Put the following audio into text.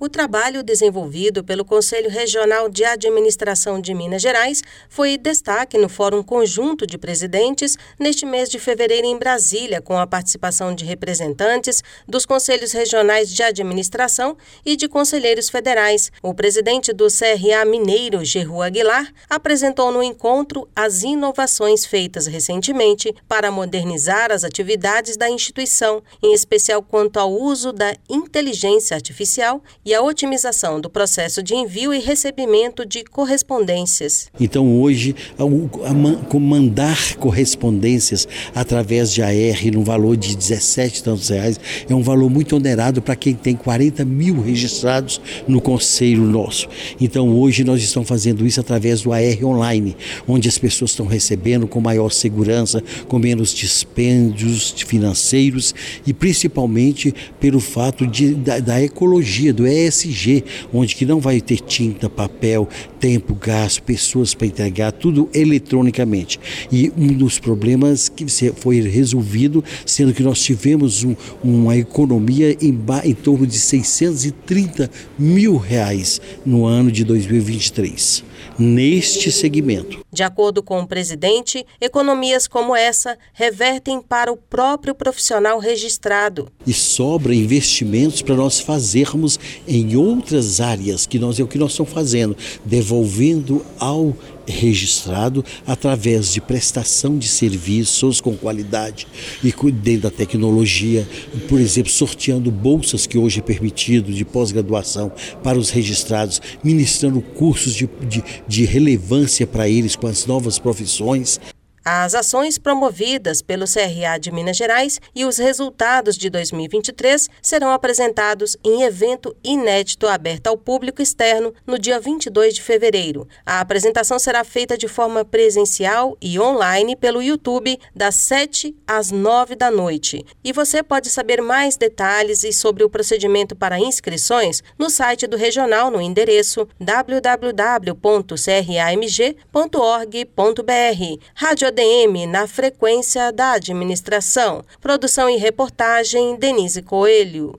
O trabalho desenvolvido pelo Conselho Regional de Administração de Minas Gerais foi destaque no Fórum Conjunto de Presidentes neste mês de fevereiro em Brasília, com a participação de representantes dos Conselhos Regionais de Administração e de conselheiros federais. O presidente do CRA Mineiro, Gerru Aguilar, apresentou no encontro as inovações feitas recentemente para modernizar as atividades da instituição, em especial quanto ao uso da inteligência artificial e a otimização do processo de envio e recebimento de correspondências. Então, hoje, mandar correspondências através de AR no valor de 17 tantos reais é um valor muito onerado para quem tem 40 mil registrados no conselho nosso. Então, hoje, nós estamos fazendo isso através do AR online, onde as pessoas estão recebendo com maior segurança, com menos dispêndios financeiros e principalmente pelo fato de, da, da ecologia, do ESG, onde que não vai ter tinta, papel, tempo, gasto, pessoas para entregar, tudo eletronicamente. E um dos problemas que foi resolvido, sendo que nós tivemos um, uma economia em, em torno de 630 mil reais no ano de 2023 neste segmento. De acordo com o presidente, economias como essa revertem para o próprio profissional registrado. E sobra investimentos para nós fazermos em outras áreas, que nós é o que nós estamos fazendo, devolvendo ao registrado através de prestação de serviços com qualidade e dentro da tecnologia, por exemplo, sorteando bolsas que hoje é permitido de pós-graduação para os registrados, ministrando cursos de, de, de relevância para eles com as novas profissões. As ações promovidas pelo CRA de Minas Gerais e os resultados de 2023 serão apresentados em evento inédito aberto ao público externo no dia 22 de fevereiro. A apresentação será feita de forma presencial e online pelo YouTube das 7 às 9 da noite. E você pode saber mais detalhes e sobre o procedimento para inscrições no site do regional no endereço www.cramg.org.br. Rádio Na frequência da administração. Produção e reportagem Denise Coelho.